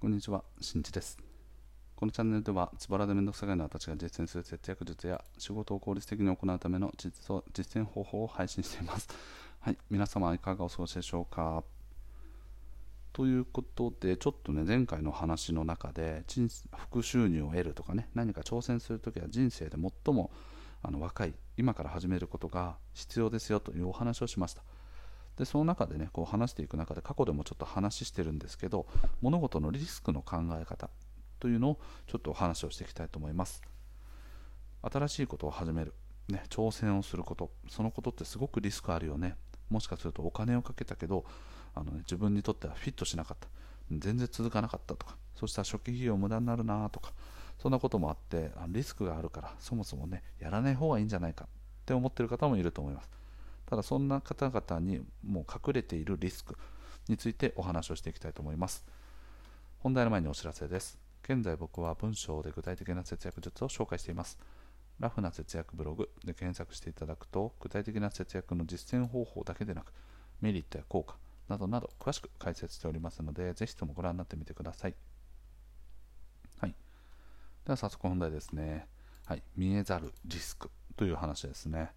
こんにちは、しんちです。このチャンネルでは、つばらでめんどくさがいの私が実践する節約術や仕事を効率的に行うための実実践方法を配信しています。はい、皆様いかがお過ごしでしょうか？ということで、ちょっとね、前回の話の中で、副収入を得るとかね、何か挑戦するときは人生で最もあの若い、今から始めることが必要ですよというお話をしました。でその中でねこう話していく中で過去でもちょっと話してるんですけど物事のリスクの考え方というのをちょっとお話をしていきたいと思います。新しいことを始める、ね、挑戦をすること。そのことってすごくリスクあるよね。もしかするとお金をかけたけどあの、ね、自分にとってはフィットしなかった。全然続かなかったとか。そうした初期費用無駄になるなとか。そんなこともあってリスクがあるからそもそもねやらない方がいいんじゃないかって思ってる方もいると思います。ただそんな方々にもう隠れているリスクについてお話をしていきたいと思います。本題の前にお知らせです。現在僕は文章で具体的な節約術を紹介しています。ラフな節約ブログで検索していただくと具体的な節約の実践方法だけでなくメリットや効果などなど詳しく解説しておりますのでぜひともご覧になってみてください。はい。では早速本題ですね。はい。見えざるリスクという話ですね。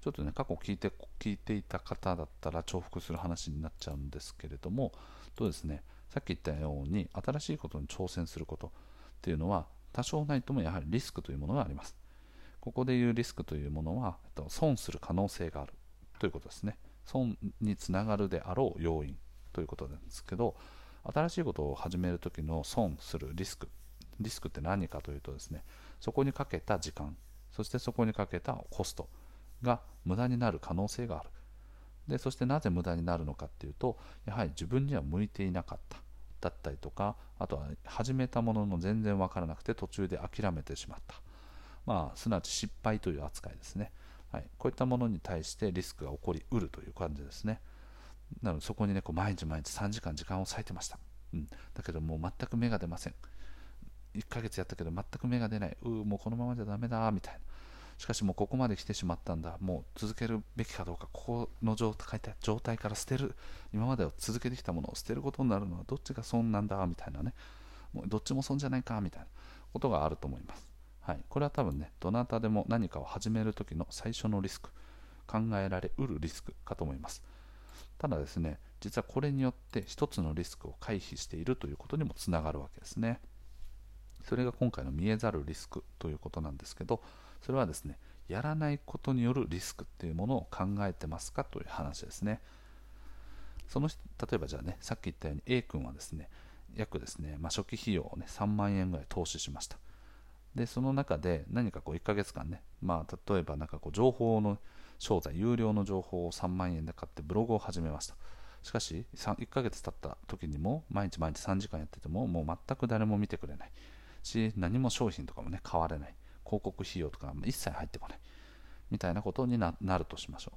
ちょっとね、過去聞いて聞いていた方だったら重複する話になっちゃうんですけれども、とですね、さっき言ったように、新しいことに挑戦することっていうのは、多少ないともやはりリスクというものがあります。ここでいうリスクというものは、損する可能性があるということですね。損につながるであろう要因ということなんですけど、新しいことを始めるときの損するリスク、リスクって何かというとですね、そこにかけた時間、そしてそこにかけたコスト、が無駄になる可能性がある。でそしてなぜ無駄になるのかっていうとやはり自分には向いていなかった。だったりとかあとは始めたものの全然分からなくて途中で諦めてしまった。まあすなわち失敗という扱いですね、はい、こういったものに対してリスクが起こりうるという感じですね。なのでそこにねこう毎日毎日3時間時間を割いてました、うん、だけどもう全く芽が出ません。1ヶ月やったけど全く芽が出ない。うもうこのままじゃダメだみたいな。しかしもうここまで来てしまったんだ、もう続けるべきかどうか、ここの状態状態から捨てる、今までを続けてきたものを捨てることになるのはどっちが損なんだ？みたいなね、もうどっちも損じゃないかみたいなことがあると思います。はい、これは多分ね、どなたでも何かを始めるときの最初のリスク、考えられうるリスクかと思います。ただですね、実はこれによって一つのリスクを回避しているということにもつながるわけですね。それが今回の見えざるリスクということなんですけど、それはですねやらないことによるリスクっていうものを考えてますかという話ですね。その例えばじゃあねさっき言ったように A 君はですね約ですね、まあ、初期費用をね3万円ぐらい投資しました。でその中で何かこう1ヶ月間ね、まあ、例えばなんかこう情報の商材有料の情報を3万円で買ってブログを始めました。しかし1ヶ月経った時にも毎日毎日3時間やっててももう全く誰も見てくれない。し何も商品とかもね買われない。広告費用とか一切入ってこない。みたいなことになるとしましょ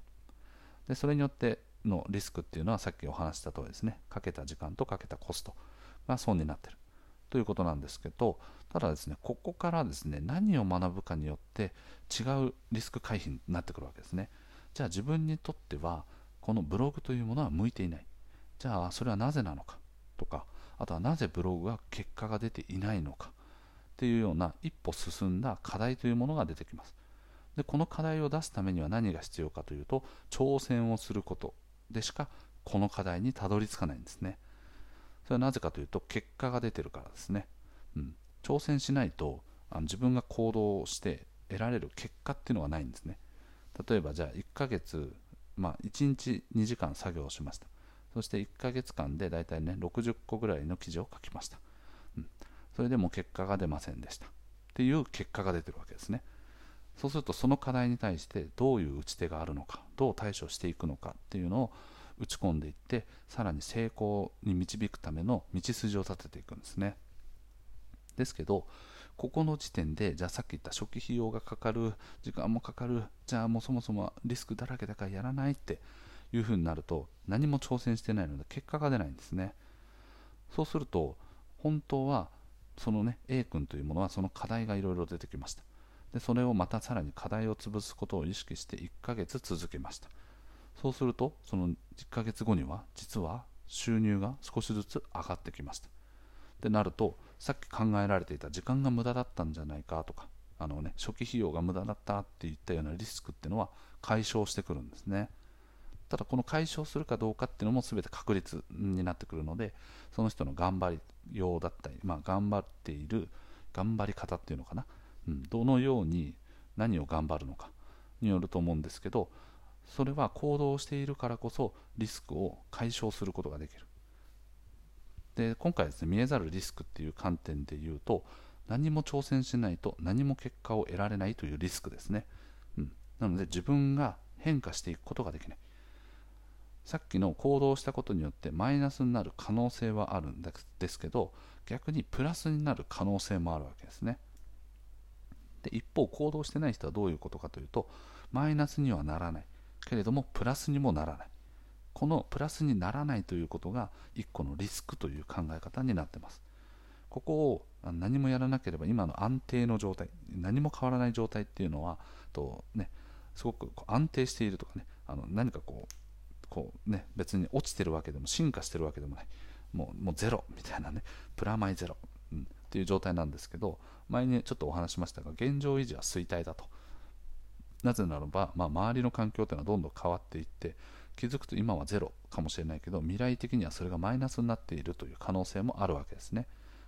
う。でそれによってのリスクっていうのはさっきお話した通りですね。かけた時間とかけたコスト。が損になってる。ということなんですけどただですねここからですね何を学ぶかによって違うリスク回避になってくるわけですね。じゃあ自分にとってはこのブログというものは向いていない。じゃあそれはなぜなのかとかあとはなぜブログが結果が出ていないのか。っていうような一歩進んだ課題というものが出てきます。でこの課題を出すためには何が必要かというと挑戦をすることでしかこの課題にたどり着かないんですね。それはなぜかというと結果が出てるからですね、うん、挑戦しないとあの自分が行動して得られる結果っていうのがないんですね。例えばじゃあ1ヶ月、まあ、1日2時間作業をしました。そして1ヶ月間でだいたいね60個ぐらいの記事を書きました、うん、それでも結果が出ませんでした。っていう結果が出てるわけですね。そうするとその課題に対してどういう打ち手があるのかどう対処していくのかっていうのを打ち込んでいってさらに成功に導くための道筋を立てていくんですね。ですけどここの時点でじゃあさっき言った初期費用がかかる時間もかかるじゃあもうそもそもリスクだらけだからやらないっていうふうになると何も挑戦してないので結果が出ないんですね。そうすると本当はそのね A 君というものはその課題がいろいろ出てきました。でそれをまたさらに課題を潰すことを意識して1ヶ月続けました。そうするとその1ヶ月後には実は収入が少しずつ上がってきました。ってなるとさっき考えられていた時間が無駄だったんじゃないかとかあの、ね、初期費用が無駄だったっていったようなリスクっていうのは解消してくるんですね。ただこの解消するかどうかっていうのも全て確率になってくるのでその人の頑張りようだったり、まあ、頑張っている頑張り方っていうのかな、うん、どのように何を頑張るのかによると思うんですけどそれは行動しているからこそリスクを解消することができる。で今回ですね見えざるリスクっていう観点で言うと何も挑戦しないと何も結果を得られないというリスクですね、うん、なので自分が変化していくことができない。さっきの行動したことによってマイナスになる可能性はあるんですけど逆にプラスになる可能性もあるわけですね。で一方行動してない人はどういうことかというとマイナスにはならない。けれどもプラスにもならない。このプラスにならないということが一個のリスクという考え方になってます。ここを何もやらなければ今の安定の状態何も変わらない状態っていうのはと、ね、すごく安定しているとかねあの何かこうこう、ね、別に落ちてるわけでも進化してるわけでもない。もうもうゼロみたいなね。プラマイゼロ、うん、っていう状態なんですけど前にちょっとお話しましたが現状維持は衰退だと。なぜならば、まあ、周りの環境というのはどんどん変わっていって気づくと今はゼロかもしれないけど未来的にはそれがマイナスになっているという可能性もあるわけですね、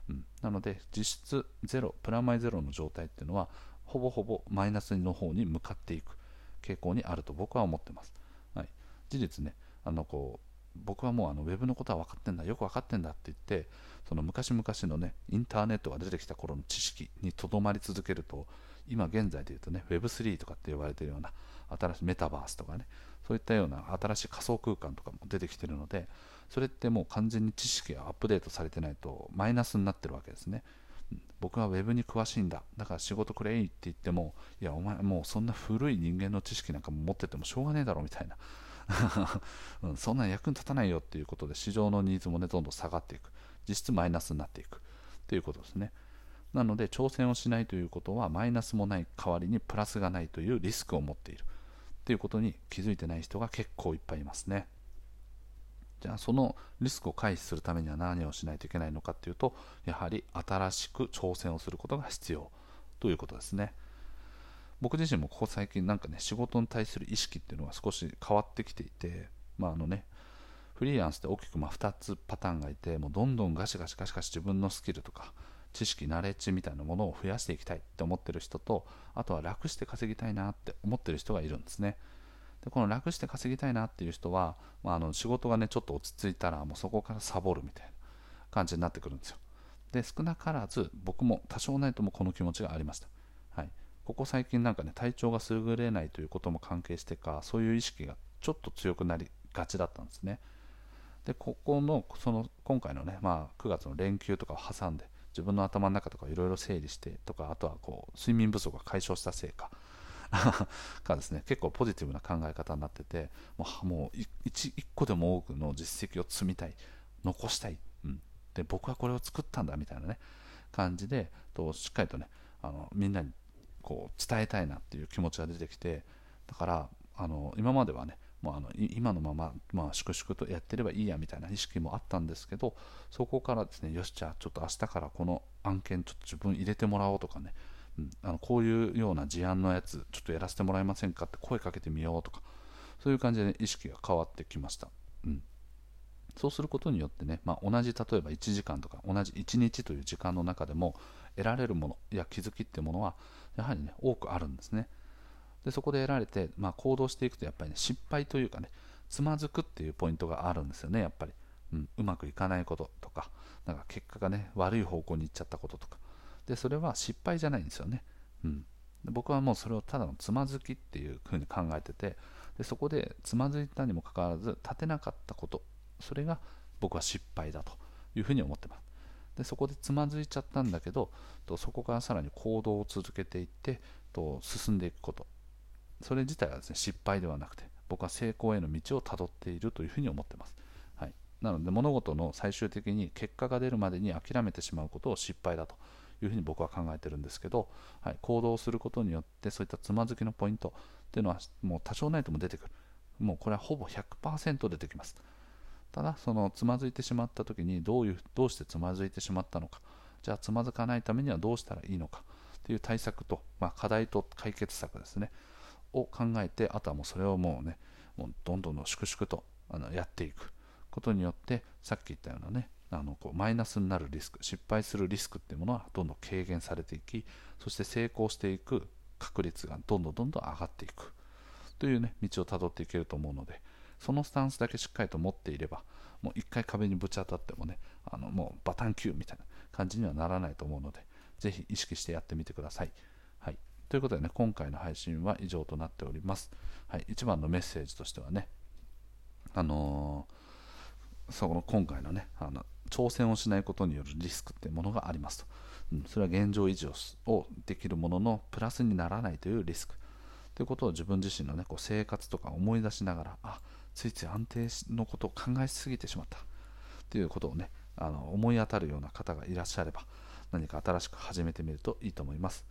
うん、なので実質ゼロプラマイゼロの状態っていうのはほぼほぼマイナスの方に向かっていく傾向にあると僕は思ってます、事実ねあのこう僕はもうあのウェブのことは分かってんだよく分かってんだって言ってその昔々のねインターネットが出てきた頃の知識にとどまり続けると今現在で言うとね Web3 とかって呼ばれてるような新しいメタバースとかねそういったような新しい仮想空間とかも出てきてるのでそれってもう完全に知識がアップデートされてないとマイナスになってるわけですね。僕は Web に詳しいんだ。だから仕事くれいって言ってもいやお前もうそんな古い人間の知識なんか持っててもしょうがねえだろみたいな。うん、そんな役に立たないよっていうことで市場のニーズもねどんどん下がっていく。実質マイナスになっていく。ということですね。なので挑戦をしないということはマイナスもない代わりにプラスがないというリスクを持っている。ということに気づいてない人が結構いっぱいいますね。じゃあそのリスクを回避するためには何をしないといけないのかっていうとやはり新しく挑戦をすることが必要。ということですね。僕自身もここ最近なんかね仕事に対する意識っていうのが少し変わってきていてまああのねフリーランスって大きくま2つパターンがいてもうどんどんガシガシガシガシ自分のスキルとか知識ナレッジみたいなものを増やしていきたいって思ってる人とあとは楽して稼ぎたいなって思ってる人がいるんですね。でこの楽して稼ぎたいなっていう人は、まあ、あの仕事がねちょっと落ち着いたらもうそこからサボるみたいな感じになってくるんですよ。で少なからず僕も多少ないともこの気持ちがありました、ここ最近なんかね体調が優れないということも関係してかそういう意識がちょっと強くなりがちだったんですね。でここのその今回のね、まあ、9月の連休とかを挟んで自分の頭の中とかいろいろ整理してとかあとはこう睡眠不足が解消したせいか がですね。結構ポジティブな考え方になっててもうもう 1, 個でも多くの実績を積みたい。残したい、うん、で僕はこれを作ったんだみたいなね感じでとしっかりとねあのみんなにこう伝えたいなっていう気持ちが出てきてだからあの今まではねもうあの今のまま、まあ、粛々とやってればいいやみたいな意識もあったんですけどそこからですねよしじゃあちょっと明日からこの案件ちょっと自分入れてもらおうとかね、うん、あのこういうような事案のやつちょっとやらせてもらえませんかって声かけてみようとかそういう感じで意識が変わってきました、うん、そうすることによってね、まあ、同じ例えば1時間とか同じ1日という時間の中でも得られるものや気づきってものはやはりね多くあるんですね。でそこで得られて、まあ、行動していくとやっぱりね失敗というかねつまずくっていうポイントがあるんですよねやっぱり、うん、うまくいかないこととかなんか結果がね悪い方向に行っちゃったこととか。でそれは失敗じゃないんですよね、うん、僕はもうそれをただのつまずきっていうふうに考えててでそこでつまずいたにもかかわらず立てなかったことそれが僕は失敗だというふうに思ってます。でそこでつまずいちゃったんだけどとそこからさらに行動を続けていってと進んでいくこと。それ自体はですね失敗ではなくて僕は成功への道をたどっているというふうに思ってます、はい、なので物事の最終的に結果が出るまでに諦めてしまうことを失敗だというふうに僕は考えてるんですけど、はい、行動することによってそういったつまずきのポイントっていうのはもう多少ないとも出てくる。もうこれはほぼ100%出てきます。ただそのつまずいてしまった時にどういうどうしてつまずいてしまったのか。じゃあつまずかないためにはどうしたらいいのか。という対策と、まあ、課題と解決策ですね。を考えてあとはもうそれをもうねもうどんどんどん粛々とあのやっていく。ことによってさっき言ったようなねあのこうマイナスになるリスク失敗するリスクっていうものはどんどん軽減されていきそして成功していく確率がどんどんどんどん上がっていく。というね道をたどっていけると思うのでそのスタンスだけしっかりと持っていればもう一回壁にぶち当たってもねあのもうバタンキューみたいな感じにはならないと思うのでぜひ意識してやってみてください。はい、ということでね今回の配信は以上となっております。はい、一番のメッセージとしてはねあのー、その今回のねあの挑戦をしないことによるリスクっていうものがありますと、うん、それは現状維持をできるもののプラスにならないというリスク。ということを自分自身の、ね、こう生活とか思い出しながらあついつい安定のことを考えすぎてしまった。ということをねあの思い当たるような方がいらっしゃれば何か新しく始めてみるといいと思います。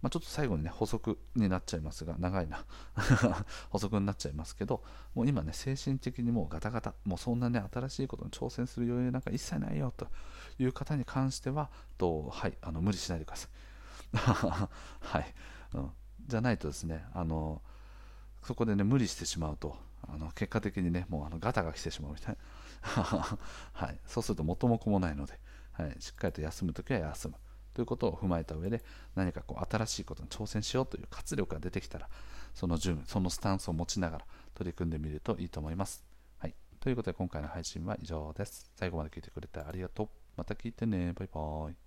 まあ、ちょっと最後にね補足になっちゃいますが長いな。補足になっちゃいますけどもう今ね精神的にもうガタガタもうそんなね新しいことに挑戦する余裕なんか一切ないよという方に関してはとはいあの無理しないでください。はい、うん、じゃないとですねあのそこでね無理してしまうとあの結果的にねもうあのガタが来てしまうみたいな はい、そうすると元も子もないので、はい、しっかりと休むときは休むということを踏まえた上で何かこう新しいことに挑戦しようという活力が出てきたらその準そのスタンスを持ちながら取り組んでみるといいと思います。はい、ということで今回の配信は以上です。最後まで聞いてくれてありがとう。また聞いてね。バイバーイ。